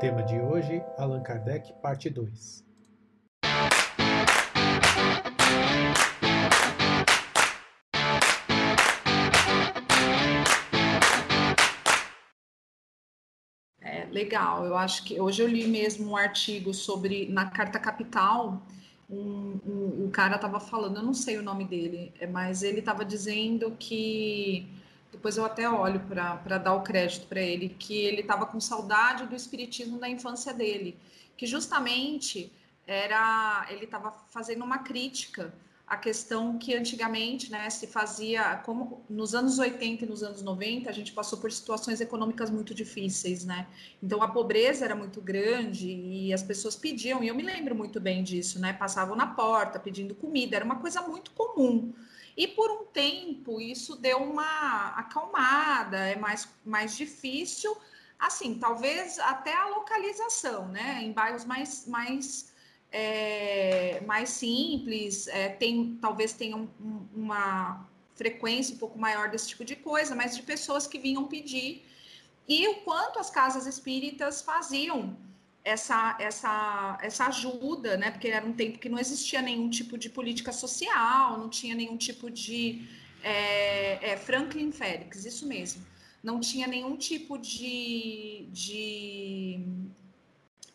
Tema de hoje: Allan Kardec, parte 2. É, legal, eu acho que hoje eu li mesmo um artigo sobre na Carta Capital. Um, um, o cara estava falando, eu não sei o nome dele, é, mas ele estava dizendo que depois eu até olho para dar o crédito para ele, que ele estava com saudade do espiritismo da infância dele, que justamente era ele estava fazendo uma crítica à questão que antigamente né, se fazia, como nos anos 80 e nos anos 90, a gente passou por situações econômicas muito difíceis, né? Então a pobreza era muito grande e as pessoas pediam, e eu me lembro muito bem disso, né? Passavam na porta pedindo comida, era uma coisa muito comum. E por um tempo isso deu uma acalmada, é mais, mais difícil, assim, talvez até a localização, né? Em bairros mais, mais, é, mais simples, é, tem, talvez tenha um, uma frequência um pouco maior desse tipo de coisa, mas de pessoas que vinham pedir. E o quanto as casas espíritas faziam essa, essa, essa ajuda, né? Porque era um tempo que não existia nenhum tipo de política social, não tinha nenhum tipo de. É, é, Franklin Félix, isso mesmo. Não tinha nenhum tipo de, de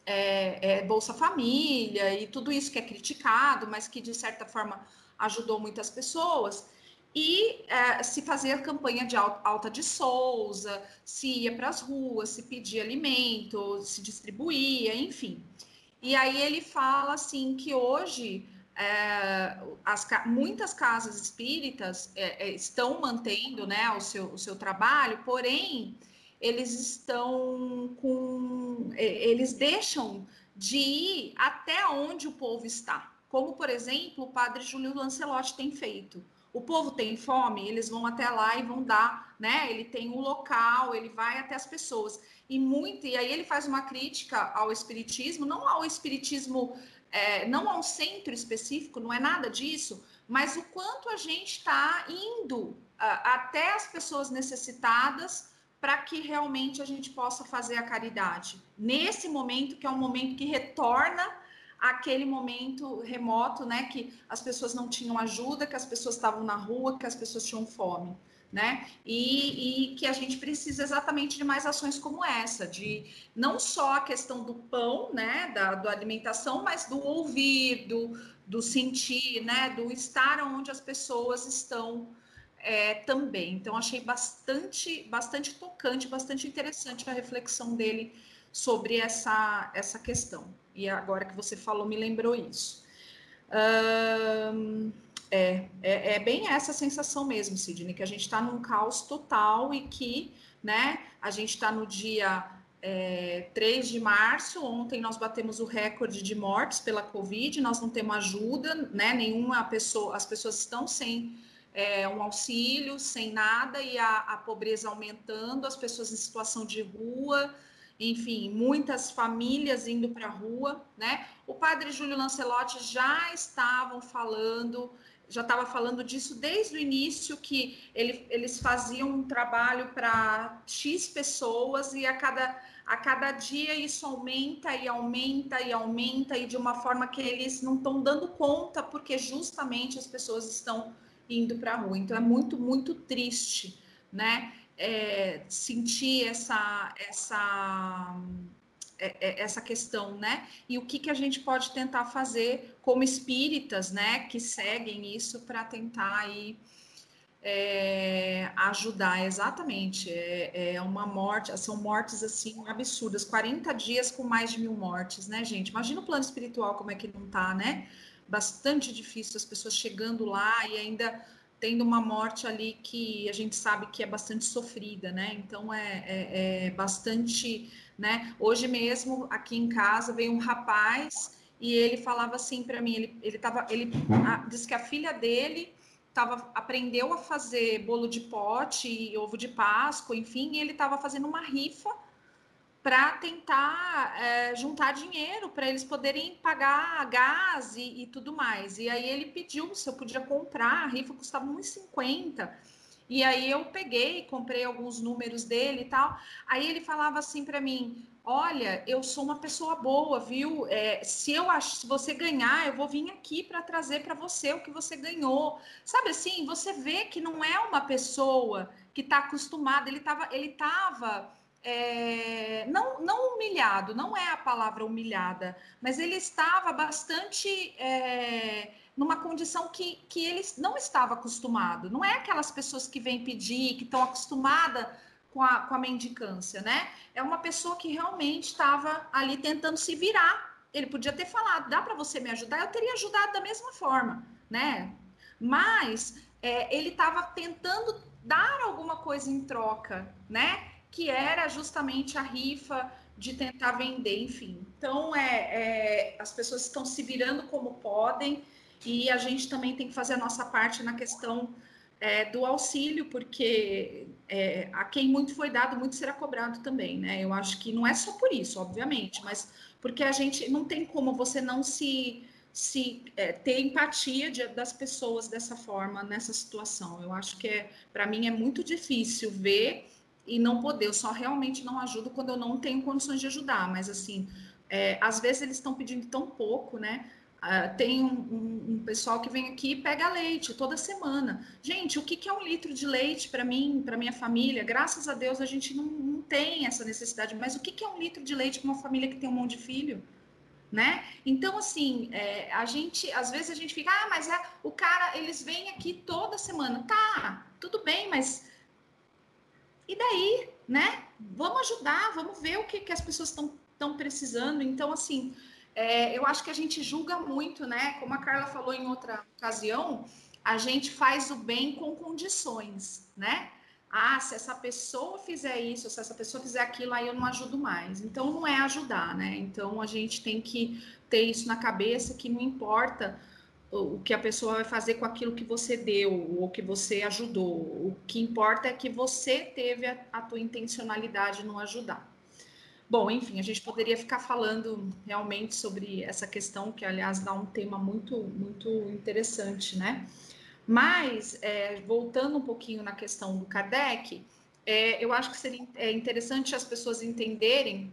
é, é, Bolsa Família e tudo isso que é criticado, mas que de certa forma ajudou muitas pessoas e é, se fazia campanha de alta de Souza, se ia para as ruas, se pedia alimento, se distribuía, enfim. E aí ele fala assim que hoje é, as, muitas casas espíritas é, é, estão mantendo né, o, seu, o seu trabalho, porém eles estão com. eles deixam de ir até onde o povo está. Como, por exemplo, o padre Júlio Lancelotti tem feito o povo tem fome, eles vão até lá e vão dar, né? Ele tem um local, ele vai até as pessoas. E muito, e aí ele faz uma crítica ao espiritismo, não ao espiritismo, é, não a um centro específico, não é nada disso, mas o quanto a gente está indo uh, até as pessoas necessitadas para que realmente a gente possa fazer a caridade. Nesse momento, que é um momento que retorna aquele momento remoto, né, que as pessoas não tinham ajuda, que as pessoas estavam na rua, que as pessoas tinham fome, né? E, e, que a gente precisa exatamente de mais ações como essa, de não só a questão do pão, né, da, da alimentação, mas do ouvir, do, do sentir, né, do estar onde as pessoas estão é, também. Então achei bastante, bastante tocante, bastante interessante a reflexão dele sobre essa, essa questão. E agora que você falou, me lembrou isso. é, é, é, bem essa sensação mesmo, Sidney, que a gente está num caos total e que né, a gente está no dia é, 3 de março. Ontem nós batemos o recorde de mortes pela Covid, nós não temos ajuda, né? Nenhuma pessoa, as pessoas estão sem é, um auxílio, sem nada, e a, a pobreza aumentando, as pessoas em situação de rua enfim, muitas famílias indo para a rua, né? O padre Júlio Lancelotti já estavam falando, já estava falando disso desde o início, que ele, eles faziam um trabalho para X pessoas e a cada, a cada dia isso aumenta e aumenta e aumenta, e de uma forma que eles não estão dando conta, porque justamente as pessoas estão indo para a rua. Então é muito, muito triste, né? É, sentir essa, essa, é, é, essa questão, né? E o que, que a gente pode tentar fazer como espíritas, né, que seguem isso para tentar aí é, ajudar, exatamente. É, é, uma morte, são mortes assim absurdas, 40 dias com mais de mil mortes, né, gente? Imagina o plano espiritual como é que não tá, né? Bastante difícil as pessoas chegando lá e ainda tendo uma morte ali que a gente sabe que é bastante sofrida, né? Então é, é, é bastante, né? Hoje mesmo aqui em casa veio um rapaz e ele falava assim para mim, ele ele tava, ele a, disse que a filha dele tava, aprendeu a fazer bolo de pote, ovo de Páscoa, enfim, e ele estava fazendo uma rifa para tentar é, juntar dinheiro para eles poderem pagar gás e, e, tudo mais. E aí ele pediu se eu podia comprar, a rifa custava 1,50. E aí eu peguei, comprei alguns números dele e tal. Aí ele falava assim para mim: Olha, eu sou uma pessoa boa, viu? É, se eu acho, se você ganhar, eu vou vir aqui para trazer para você o que você ganhou. Sabe assim, você vê que não é uma pessoa que está acostumada. Ele estava, ele tava é, não, não humilhado, não é a palavra humilhada, mas ele estava bastante é, numa condição que, que ele não estava acostumado. Não é aquelas pessoas que vêm pedir, que estão acostumadas com a, com a mendicância, né? É uma pessoa que realmente estava ali tentando se virar. Ele podia ter falado, dá para você me ajudar? Eu teria ajudado da mesma forma, né? Mas é, ele estava tentando dar alguma coisa em troca, né? Que era justamente a rifa de tentar vender, enfim. Então, é, é, as pessoas estão se virando como podem e a gente também tem que fazer a nossa parte na questão é, do auxílio, porque é, a quem muito foi dado, muito será cobrado também, né? Eu acho que não é só por isso, obviamente, mas porque a gente não tem como você não se, se é, ter empatia de, das pessoas dessa forma, nessa situação. Eu acho que é, para mim é muito difícil ver e não poder. Eu só realmente não ajudo quando eu não tenho condições de ajudar, mas assim, é, às vezes eles estão pedindo tão pouco, né? Uh, tem um, um, um, pessoal que vem aqui e pega leite toda semana. Gente, o que, que é um litro de leite para mim, para minha família? Graças a Deus a gente não, não tem essa necessidade, mas o que, que é um litro de leite para uma família que tem um monte de filho? Né? Então, assim, é, a gente, às vezes a gente fica, ah, mas é, o cara, eles vêm aqui toda semana. Tá, tudo bem, mas e daí, né? Vamos ajudar, vamos ver o que, que as pessoas estão precisando. Então, assim, é, eu acho que a gente julga muito, né? Como a Carla falou em outra ocasião, a gente faz o bem com condições, né? Ah, se essa pessoa fizer isso, se essa pessoa fizer aquilo, aí eu não ajudo mais. Então não é ajudar, né? Então a gente tem que ter isso na cabeça que não importa o que a pessoa vai fazer com aquilo que você deu ou que você ajudou. O que importa é que você teve a, a tua intencionalidade no ajudar. Bom, enfim, a gente poderia ficar falando realmente sobre essa questão, que aliás dá um tema muito, muito interessante, né? Mas, é, voltando um pouquinho na questão do Kardec, é, eu acho que seria é interessante as pessoas entenderem,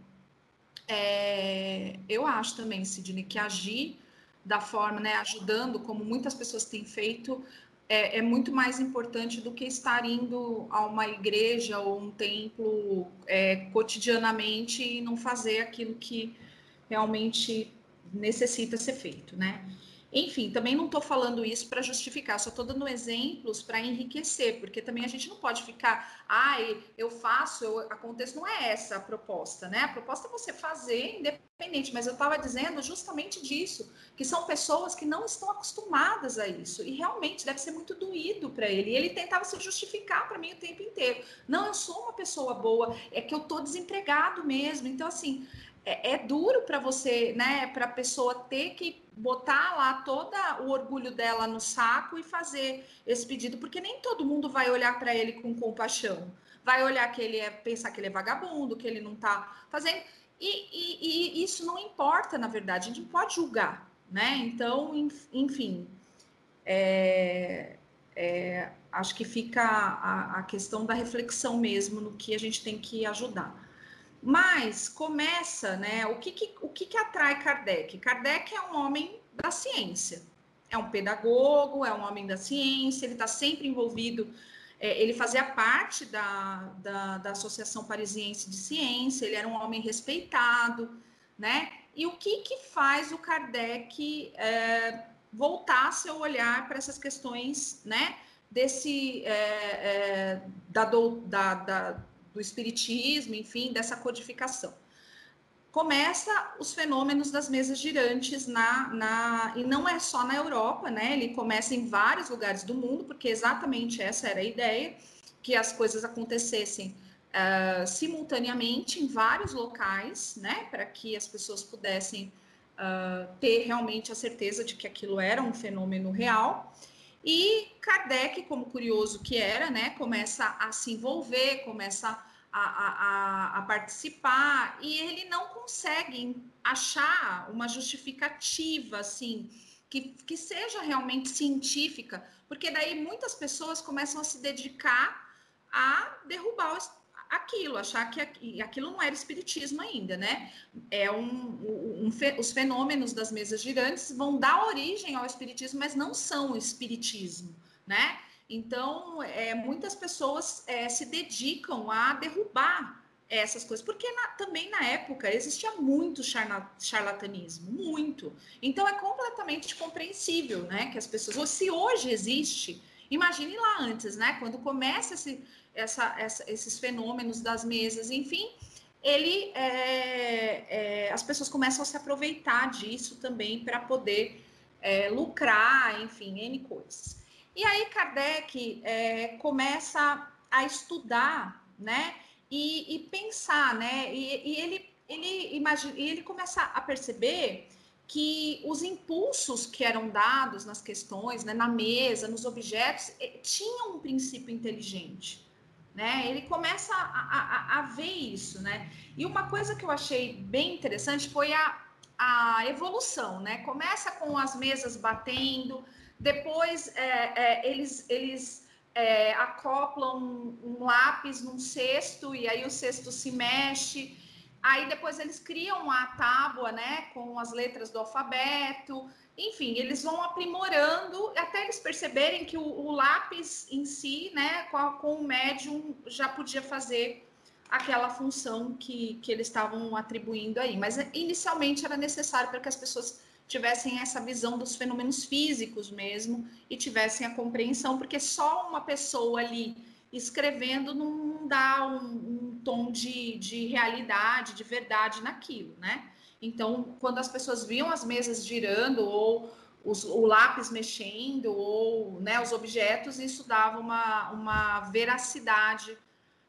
é, eu acho também, Sidney, que agir da forma, né, ajudando, como muitas pessoas têm feito, é, é, muito mais importante do que estar indo a uma igreja ou um templo é, cotidianamente e não fazer aquilo que realmente necessita ser feito, né? Enfim, também não estou falando isso para justificar, só estou dando exemplos para enriquecer, porque também a gente não pode ficar, ai, ah, eu faço, eu aconteço, não é essa a proposta, né? A proposta é você fazer independente, mas eu estava dizendo justamente disso, que são pessoas que não estão acostumadas a isso, e realmente deve ser muito doído para ele. E ele tentava se justificar para mim o tempo inteiro. Não, eu sou uma pessoa boa, é que eu estou desempregado mesmo. Então, assim, é, é duro para você, né, para a pessoa ter que botar lá todo o orgulho dela no saco e fazer esse pedido, porque nem todo mundo vai olhar para ele com compaixão. Vai olhar que ele é, pensar que ele é vagabundo, que ele não está fazendo. E, e, e, isso não importa, na verdade, a gente pode julgar, né? Então, enfim, é, é, acho que fica a, a questão da reflexão mesmo no que a gente tem que ajudar. Mas começa, né? O que, que, o que, que atrai Kardec? Kardec é um homem da ciência, é um pedagogo, é um homem da ciência, ele está sempre envolvido. É, ele fazia parte da, da, da, Associação Parisiense de Ciência, ele era um homem respeitado, né? E o que, que faz o Kardec é, voltar seu olhar para essas questões, né? Desse é, é da, da, da do espiritismo, enfim, dessa codificação. Começa os fenômenos das mesas girantes na, na e não é só na Europa, né? Ele começa em vários lugares do mundo, porque exatamente essa era a ideia, que as coisas acontecessem uh, simultaneamente em vários locais, né? Para que as pessoas pudessem uh, ter realmente a certeza de que aquilo era um fenômeno real. E Kardec, como curioso que era, né, começa a se envolver, começa a, a, a, participar, e ele não consegue achar uma justificativa, assim, que, que seja realmente científica, porque daí muitas pessoas começam a se dedicar a derrubar aquilo, achar que aquilo não era espiritismo ainda, né? É um, um, um, os fenômenos das mesas girantes vão dar origem ao espiritismo, mas não são o espiritismo, né? Então, é, muitas pessoas é, se dedicam a derrubar essas coisas, porque na, também na época existia muito charlatanismo, muito. Então é completamente compreensível, né, que as pessoas, se hoje existe, imagine lá antes, né, quando começa esse, essa, essa, esses fenômenos das mesas, enfim, ele, é, é, as pessoas começam a se aproveitar disso também para poder é, lucrar, enfim, n coisas. E aí Kardec é, começa a estudar, né? e, e pensar, né? E, e, ele, ele, imagina, ele começa a perceber que os impulsos que eram dados nas questões, né, na mesa, nos objetos, eh, tinham um princípio inteligente. Né? Ele começa a, a, a, ver isso, né? E uma coisa que eu achei bem interessante foi a, a evolução, né? Começa com as mesas batendo, depois é, é, eles, eles é, acoplam um, um lápis num cesto e aí o cesto se mexe. Aí depois eles criam a tábua, né, com as letras do alfabeto. Enfim, eles vão aprimorando até eles perceberem que o, o lápis em si, né, com, com o médium já podia fazer aquela função que, que eles estavam atribuindo aí. Mas inicialmente era necessário para que as pessoas tivessem essa visão dos fenômenos físicos mesmo e tivessem a compreensão, porque só uma pessoa ali escrevendo não dá um, um tom de, de realidade, de verdade naquilo, né? Então, quando as pessoas viam as mesas girando ou os, o lápis mexendo ou né, os objetos, isso dava uma, uma veracidade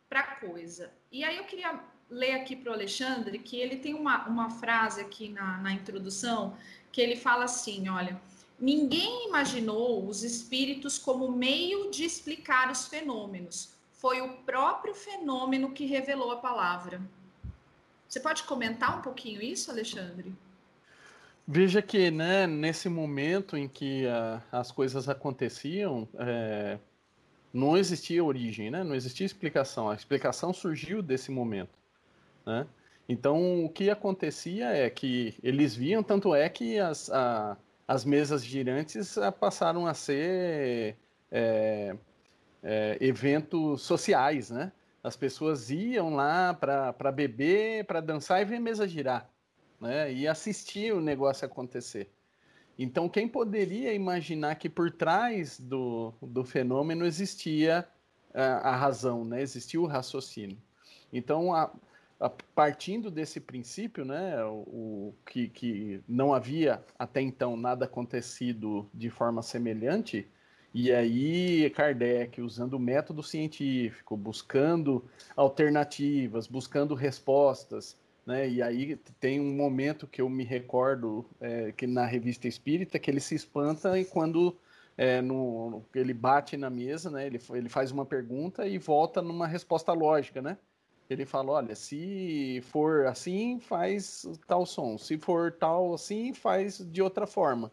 para a coisa. E aí eu queria ler aqui para o Alexandre que ele tem uma, uma frase aqui na, na introdução que ele fala assim: olha, ninguém imaginou os espíritos como meio de explicar os fenômenos. Foi o próprio fenômeno que revelou a palavra. Você pode comentar um pouquinho isso, Alexandre? Veja que, né, nesse momento em que uh, as coisas aconteciam, é, não existia origem, né? Não existia explicação. A explicação surgiu desse momento, né? Então, o que acontecia é que eles viam, tanto é que as, a, as mesas girantes ah, passaram a ser é, é, eventos sociais, né? As pessoas iam lá para beber, para dançar e ver mesa girar, né? E assistir o negócio acontecer. Então, quem poderia imaginar que por trás do, do fenômeno existia a, a razão, né? Existia o raciocínio. Então, a, partindo desse princípio, né, o, que, que não havia até então nada acontecido de forma semelhante, e aí Kardec, usando o método científico, buscando alternativas, buscando respostas, né, e aí tem um momento que eu me recordo é, que na revista Espírita que ele se espanta e quando é, no, ele bate na mesa, né, ele, ele faz uma pergunta e volta numa resposta lógica, né? Ele fala, olha, se for assim, faz tal som. Se for tal assim, faz de outra forma.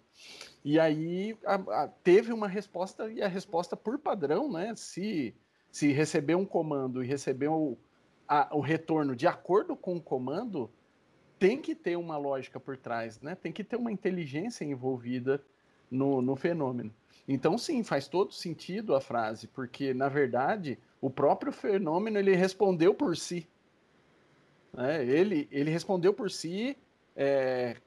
E aí a, a, teve uma resposta, e a resposta por padrão, né? Se, se receber um comando e receber o, a, o retorno de acordo com o comando, tem que ter uma lógica por trás, né? Tem que ter uma inteligência envolvida no, no fenômeno. Então, sim, faz todo sentido a frase, porque, na verdade, o próprio fenômeno ele respondeu por si. É, ele, ele respondeu por si, é,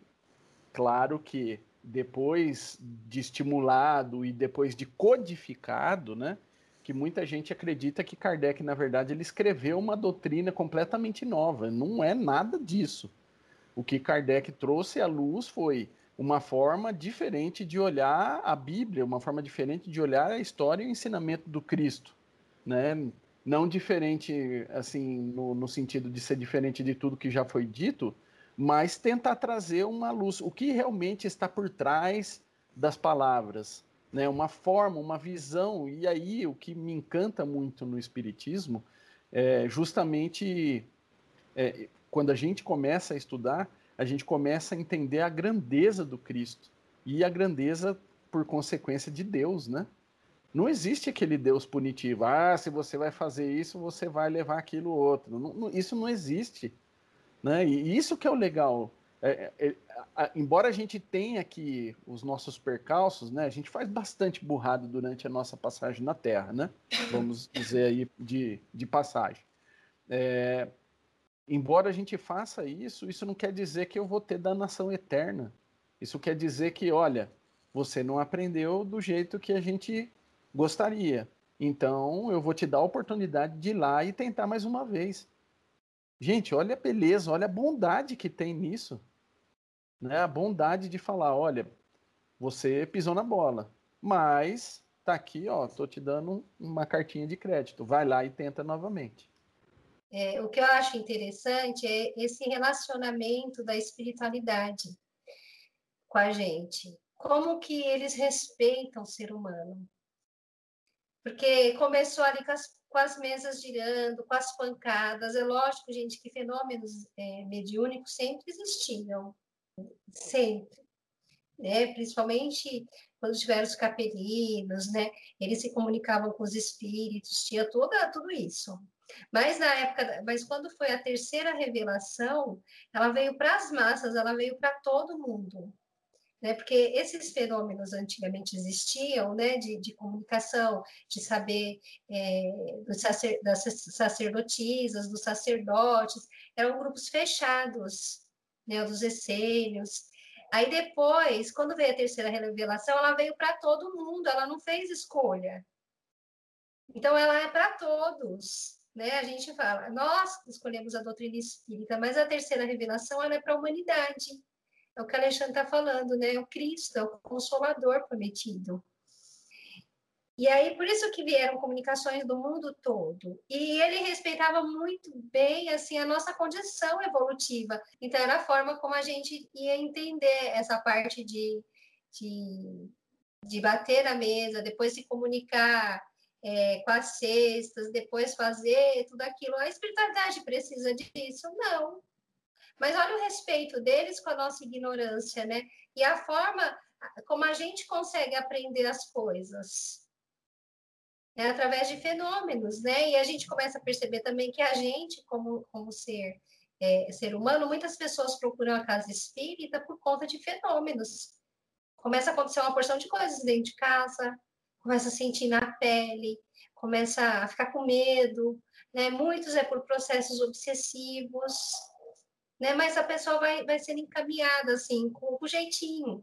claro que depois de estimulado e depois de codificado, né, que muita gente acredita que Kardec, na verdade, ele escreveu uma doutrina completamente nova. Não é nada disso. O que Kardec trouxe à luz foi uma forma diferente de olhar a Bíblia, uma forma diferente de olhar a história e o ensinamento do Cristo né? Não diferente, assim, no, no sentido de ser diferente de tudo que já foi dito, mas tentar trazer uma luz, o que realmente está por trás das palavras, né? Uma forma, uma visão. E aí o que me encanta muito no espiritismo é justamente é, quando a gente começa a estudar, a gente começa a entender a grandeza do Cristo, e a grandeza por consequência de Deus, né? Não existe aquele Deus punitivo. Ah, se você vai fazer isso, você vai levar aquilo outro. Não, não, isso não existe. Né? E isso que é o legal. É, é, é, embora a gente tenha aqui os nossos percalços, né? A gente faz bastante burrado durante a nossa passagem na Terra, né? Vamos dizer aí de, de passagem. É, embora a gente faça isso, isso não quer dizer que eu vou ter danação eterna. Isso quer dizer que, olha, você não aprendeu do jeito que a gente gostaria. Então, eu vou te dar a oportunidade de ir lá e tentar mais uma vez. Gente, olha a beleza, olha a bondade que tem nisso. Né? A bondade de falar, olha, você pisou na bola, mas tá aqui, ó, tô te dando uma cartinha de crédito. Vai lá e tenta novamente. É, o que eu acho interessante é esse relacionamento da espiritualidade com a gente. Como que eles respeitam o ser humano. Porque começou ali com as, com as mesas girando, com as pancadas. É lógico, gente, que fenômenos é, mediúnicos sempre existiam. Sempre. Né? Principalmente quando tiveram os capelinos, né? Eles se comunicavam com os espíritos, tinha toda, tudo isso. Mas na época, mas quando foi a terceira revelação, ela veio para as massas, ela veio para todo mundo né? Porque esses fenômenos antigamente existiam, né? De, de comunicação, de saber é, dos sacer, das sacerdotisas, dos sacerdotes, eram grupos fechados, né? Dos essênios. Aí depois, quando veio a terceira revelação, ela veio para todo mundo, ela não fez escolha. Então, ela é para todos. Né? A gente fala, nós escolhemos a doutrina espírita, mas a terceira revelação ela é para a humanidade. É o que Alexandre está falando, né? É o Cristo, é o Consolador prometido. E aí, por isso que vieram comunicações do mundo todo. E ele respeitava muito bem, assim, a nossa condição evolutiva. Então, era a forma como a gente ia entender essa parte de, de, de bater na mesa, depois se comunicar é, com as cestas, depois fazer tudo aquilo. A espiritualidade precisa disso? Não. Mas olha o respeito deles com a nossa ignorância, né? E a forma como a gente consegue aprender as coisas. É através de fenômenos, né? E a gente começa a perceber também que a gente, como, como ser, é, ser humano, muitas pessoas procuram a casa espírita por conta de fenômenos. Começa a acontecer uma porção de coisas dentro de casa, começa a sentir na pele, começa a ficar com medo, né? Muitos é por processos obsessivos, né? Mas a pessoa vai, vai sendo encaminhada assim, com o jeitinho,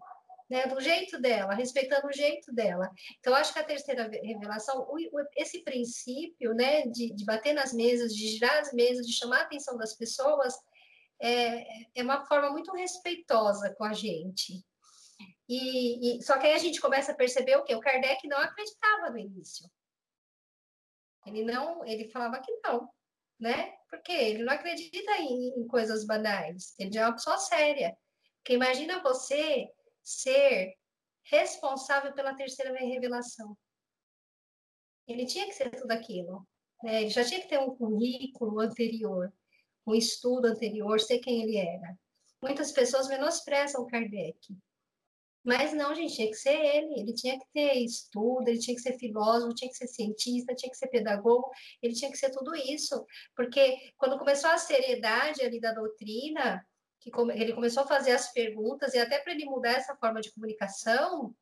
né? Do jeito dela, respeitando o jeito dela. Então, acho que a terceira revelação, o, o, esse princípio, né, de, de bater nas mesas, de girar as mesas, de chamar a atenção das pessoas, é, é uma forma muito respeitosa com a gente. E, e, só que aí a gente começa a perceber o quê? O Kardec não acreditava no início. Ele não, ele falava que não, né? Porque ele não acredita em, em coisas banais, ele é uma pessoa séria. Porque imagina você ser responsável pela terceira revelação. Ele tinha que ser tudo aquilo. Né? Ele já tinha que ter um currículo anterior, um estudo anterior, ser quem ele era. Muitas pessoas menosprezam Kardec. Mas não, gente, tinha que ser ele. Ele tinha que ter estudo, ele tinha que ser filósofo, tinha que ser cientista, tinha que ser pedagogo, ele tinha que ser tudo isso. Porque quando começou a seriedade ali da doutrina, que ele começou a fazer as perguntas, e até para ele mudar essa forma de comunicação,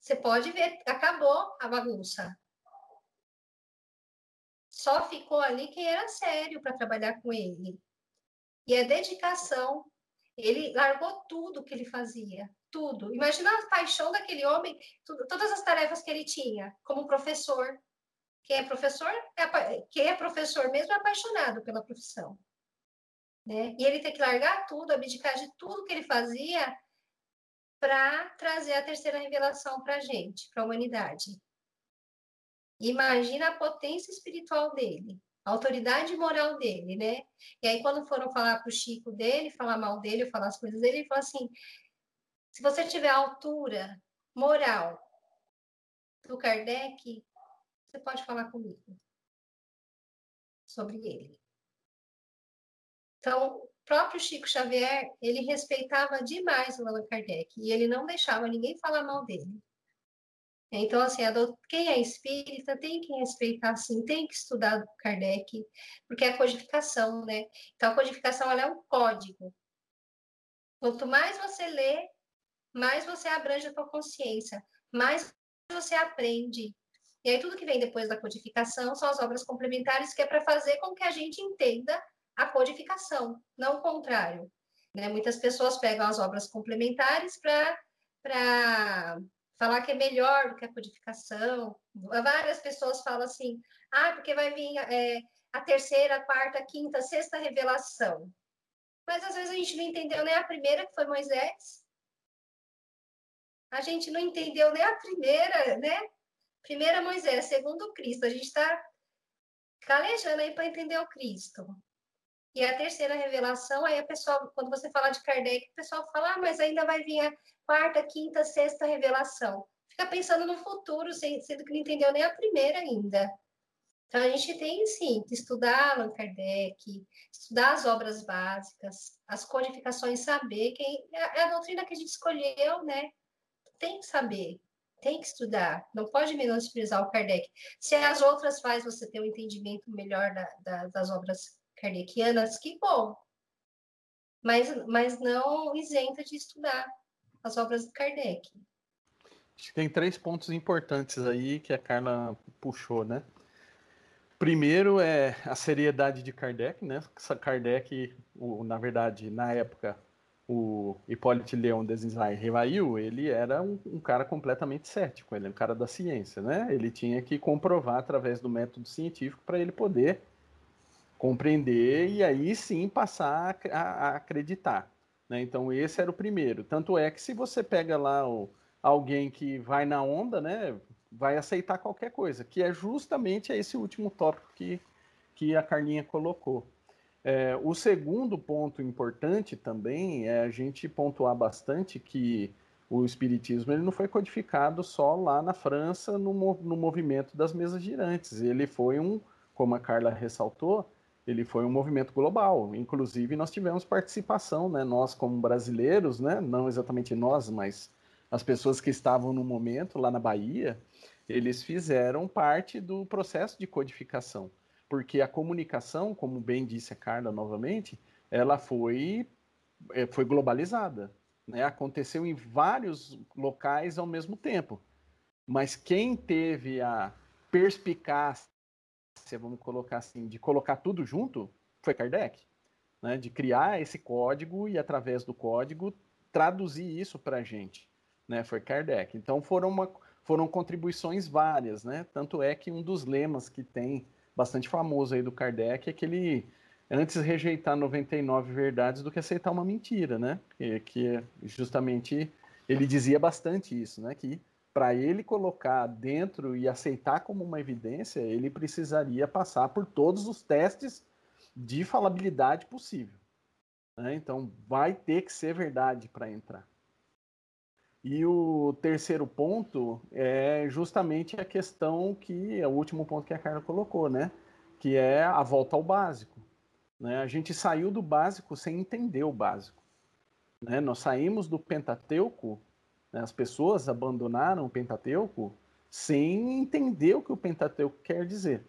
você pode ver, acabou a bagunça. Só ficou ali quem era sério para trabalhar com ele. E a dedicação. Ele largou tudo que ele fazia tudo. Imagina a paixão daquele homem, tudo, todas as tarefas que ele tinha como professor. Quem é professor, é, quem é professor mesmo é apaixonado pela profissão. Né? E ele tem que largar tudo, abdicar de tudo que ele fazia para trazer a terceira revelação para a gente, para a humanidade. Imagina a potência espiritual dele, a autoridade moral dele, né? E aí, quando foram falar para o Chico dele, falar mal dele, falar as coisas dele, ele falou assim: se você tiver altura moral do Kardec, você pode falar comigo sobre ele. Então, próprio Chico Xavier, ele respeitava demais o Allan Kardec e ele não deixava ninguém falar mal dele. Então, assim, quem é espírita tem que respeitar, sim, tem que estudar Kardec, porque é a codificação, né? Então, a codificação é um código. Quanto mais você lê, mais você abrange a tua consciência, mais você aprende. E aí, tudo que vem depois da codificação são as obras complementares, que é para fazer com que a gente entenda a codificação, não o contrário. Né? Muitas pessoas pegam as obras complementares para falar que é melhor do que a codificação. Várias pessoas falam assim, ah, porque vai vir é, a terceira, a quarta, a quinta, a sexta revelação. Mas às vezes a gente não entendeu nem a primeira, que foi Moisés. A gente não entendeu nem a primeira, né? Primeira Moisés, segundo Cristo. A gente está calejando aí para entender o Cristo. E a terceira revelação, aí a pessoa, quando você fala de Kardec, o pessoal fala, ah, mas ainda vai vir a quarta, quinta, sexta revelação. Fica pensando no futuro, sendo que não entendeu nem a primeira ainda. Então, a gente tem, sim, que estudar Allan Kardec, estudar as obras básicas, as codificações, saber quem é, é a doutrina que a gente escolheu, né? Tem que saber, tem que estudar, não pode menosprezar o Kardec. Se as outras faz você ter um entendimento melhor da, da, das obras kardecianas, que bom. Mas, mas não isenta de estudar as obras do Kardec. Acho que tem três pontos importantes aí que a Carla puxou, né? Primeiro é a seriedade de Kardec, né? Kardec, na verdade, na época, o Hipólito Leon Desinzai Rivail, ele era um, um, cara completamente cético, ele é um cara da ciência, né? Ele tinha que comprovar através do método científico para ele poder compreender e aí sim passar a, a acreditar. Né? Então esse era o primeiro. Tanto é que se você pega lá o, alguém que vai na onda, né, vai aceitar qualquer coisa, que é justamente esse último tópico que, que a Carlinha colocou. É, o segundo ponto importante também é a gente pontuar bastante que o espiritismo ele não foi codificado só lá na França no, no movimento das mesas girantes. Ele foi um, como a Carla ressaltou, ele foi um movimento global. Inclusive, nós tivemos participação, né? Nós, como brasileiros, né? Não exatamente nós, mas as pessoas que estavam no momento lá na Bahia, eles fizeram parte do processo de codificação. Porque a comunicação, como bem disse a Carla novamente, ela foi, eh, foi globalizada. Né? Aconteceu em vários locais ao mesmo tempo. Mas quem teve a perspicácia vamos colocar assim, de colocar tudo junto, foi Kardec. Né, de criar esse código e, através do código, traduzir isso para a gente. Né, foi Kardec. Então, foram, uma, foram contribuições várias. Né? Tanto é que um dos lemas que tem bastante famoso aí do Kardec é que ele antes rejeitar 99 verdades do que aceitar uma mentira, né? Que, que justamente ele dizia bastante isso, né? Que para ele colocar dentro e aceitar como uma evidência, ele precisaria passar por todos os testes de falabilidade possível. Né? Então, vai ter que ser verdade para entrar. E o terceiro ponto é justamente a questão que é o último ponto que a Carla colocou, né? Que é a volta ao básico. Né? A gente saiu do básico sem entender o básico. Né? Nós saímos do Pentateuco né? As pessoas abandonaram o Pentateuco sem entender o que o Pentateuco quer dizer.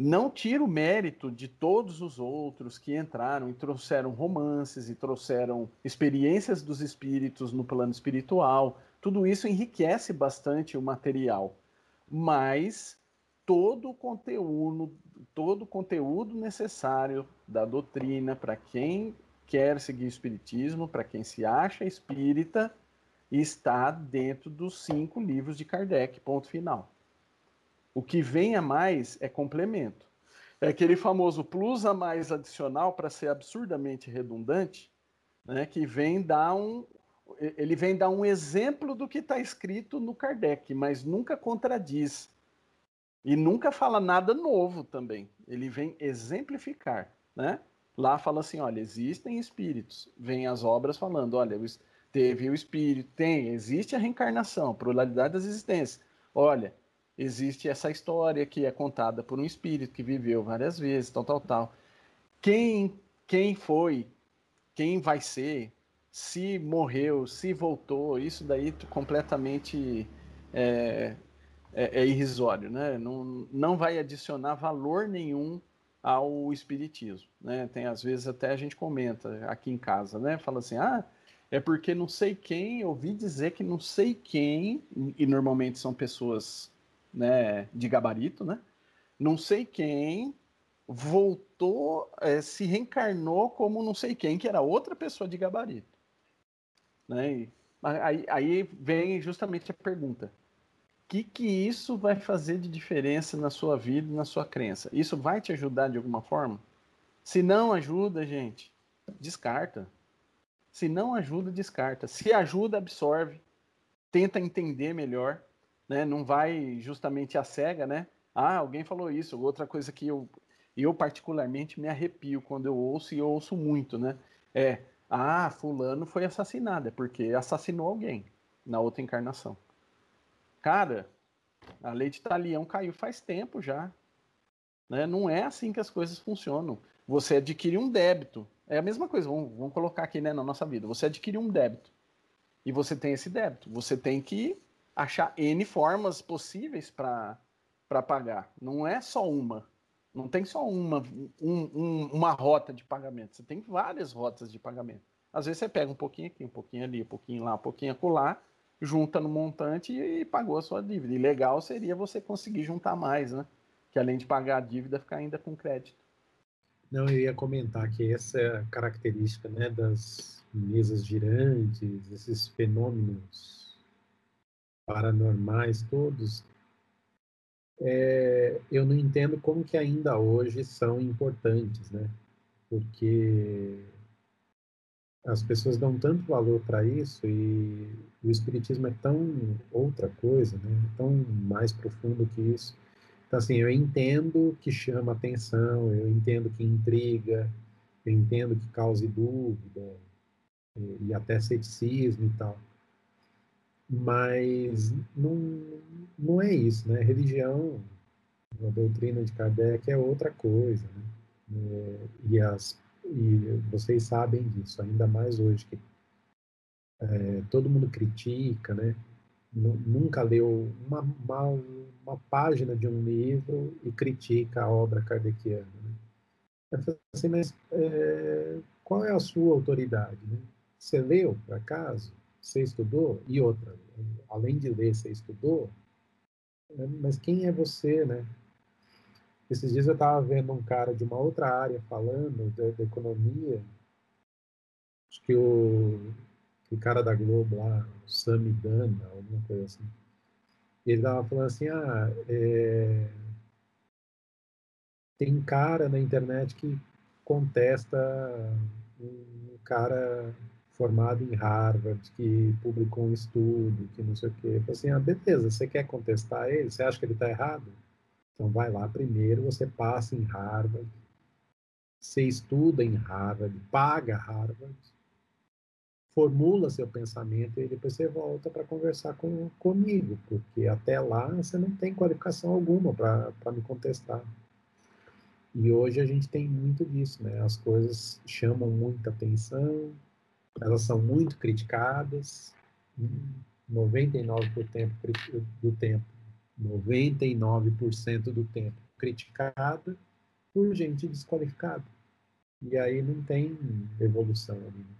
Não tira o mérito de todos os outros que entraram e trouxeram romances e trouxeram experiências dos espíritos no plano espiritual. Tudo isso enriquece bastante o material. Mas todo o conteúdo, todo o conteúdo necessário da doutrina para quem quer seguir o espiritismo, para quem se acha espírita, está dentro dos cinco livros de Kardec, ponto final. O que vem a mais é complemento. É aquele famoso plus a mais adicional para ser absurdamente redundante, né, que vem dar um, ele vem dar um exemplo do que está escrito no Kardec, mas nunca contradiz. E nunca fala nada novo também. Ele vem exemplificar. Né? Lá fala assim: olha, existem espíritos. Vem as obras falando: olha, teve o espírito, tem, existe a reencarnação, pluralidade das existências. Olha, existe essa história que é contada por um espírito que viveu várias vezes, tal, tal, tal. Quem, quem foi quem vai ser, se morreu, se voltou, isso daí completamente é, é, é irrisório, né? Não, não vai adicionar valor nenhum ao espiritismo, né? Tem às vezes até a gente comenta aqui em casa, né? Fala assim, ah, é porque não sei quem, ouvi dizer que não sei quem, e normalmente são pessoas, né, de gabarito, né? Não sei quem voltou, é, se reencarnou como não sei quem, que era outra pessoa de gabarito. Né? E, aí, aí vem justamente a pergunta: o que, que isso vai fazer de diferença na sua vida, na sua crença? Isso vai te ajudar de alguma forma? Se não ajuda, gente, descarta. Se não ajuda, descarta. Se ajuda, absorve. Tenta entender melhor. Né? Não vai justamente a cega, né? Ah, alguém falou isso. Outra coisa que eu eu particularmente me arrepio quando eu ouço e eu ouço muito, né? É, ah, fulano foi assassinado, é porque assassinou alguém na outra encarnação. Cara, a lei de Talião caiu faz tempo já. Né? Não é assim que as coisas funcionam. Você adquire um débito. É a mesma coisa, vamos, vamos colocar aqui né, na nossa vida. Você adquire um débito. E você tem esse débito. Você tem que achar N formas possíveis para pagar. Não é só uma. Não tem só uma, um, um, uma rota de pagamento, você tem várias rotas de pagamento. Às vezes você pega um pouquinho aqui, um pouquinho ali, um pouquinho lá, um pouquinho acolá, junta no montante e, e pagou a sua dívida. E legal seria você conseguir juntar mais, né? Que além de pagar a dívida, ficar ainda com crédito. Não, eu ia comentar que essa característica né, das mesas girantes, esses fenômenos paranormais todos, é, eu não entendo como que ainda hoje são importantes, né? Porque as pessoas dão tanto valor para isso e o espiritismo é tão outra coisa, né? Tão mais profundo que isso. Então assim, eu entendo que chama atenção, eu entendo que intriga, eu entendo que cause dúvida e, e até ceticismo e tal mas não, não é isso, né? Religião, a doutrina de Kardec é outra coisa, né? É, e, as, e vocês sabem disso, ainda mais hoje, que é, todo mundo critica, né? Nunca leu uma, uma, uma, página de um livro e critica a obra kardeciana. Né? Assim, mas é, qual é a sua autoridade? Né? Você leu, por acaso? Você estudou? E outra, além de ler, você estudou? É, mas quem é você, né? Esses dias eu estava vendo um cara de uma outra área falando da, economia. Acho que o, o cara da Globo lá, o Sami Dana, alguma coisa assim. Ele estava falando assim, ah, é... tem cara na internet que contesta um cara formado em Harvard, que publicou um estudo, que não sei o quê. Falei assim, ah, beleza, você quer contestar ele? Você acha que ele está errado? Então vai lá primeiro, você passa em Harvard, você estuda em Harvard, paga Harvard, formula seu pensamento e depois você volta para conversar com, comigo, porque até lá você não tem qualificação alguma para me contestar. E hoje a gente tem muito disso, né? As coisas chamam muita atenção, elas são muito criticadas, 99% do tempo, 99% do tempo criticada por gente desqualificada. E aí não tem evolução ali. Né?